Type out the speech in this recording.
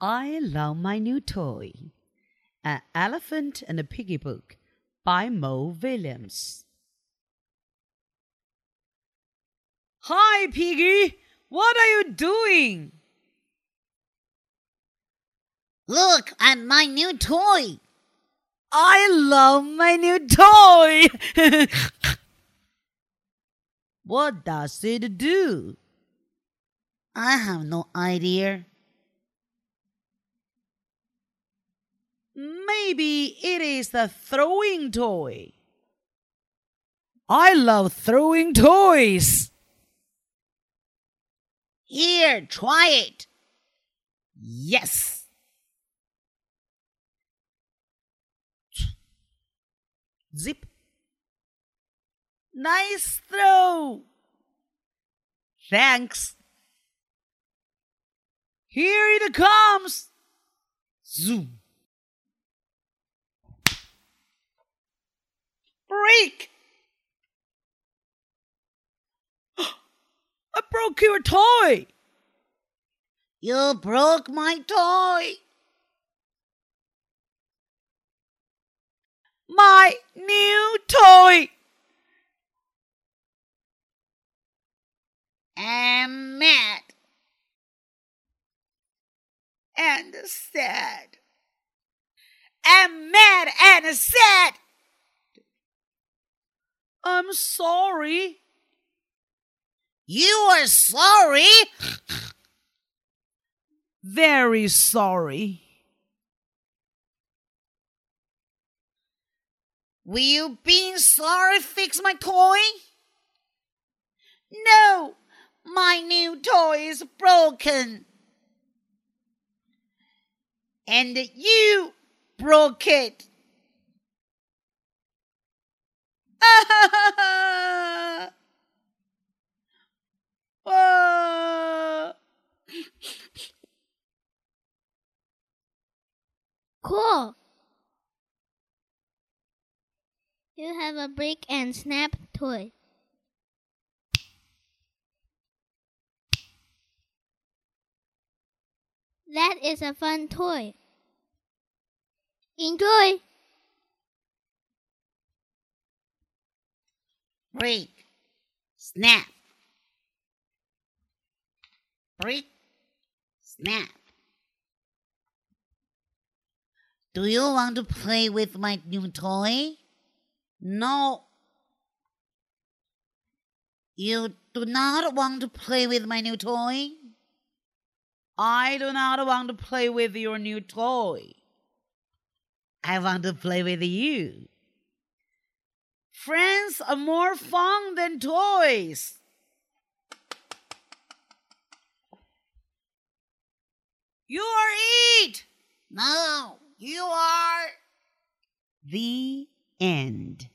I love my new toy. An Elephant and a Piggy Book by Mo Willems. Hi, Piggy. What are you doing? Look at my new toy. I love my new toy. what does it do? I have no idea. Maybe it is the throwing toy. I love throwing toys. Here, try it. Yes. Zip. Nice throw. Thanks. Here it comes. Zoom. Break. I broke your toy. You broke my toy. My new toy. I'm mad and sad. I'm mad and sad. I'm sorry. You are sorry? Very sorry. Will you being sorry fix my toy? No, my new toy is broken. And you broke it. Oh, You have a break and snap toy. That is a fun toy. Enjoy! Break. Snap. Break. Snap. Do you want to play with my new toy? No. You do not want to play with my new toy? I do not want to play with your new toy. I want to play with you. Friends are more fun than toys. You are it. No, you are. The end.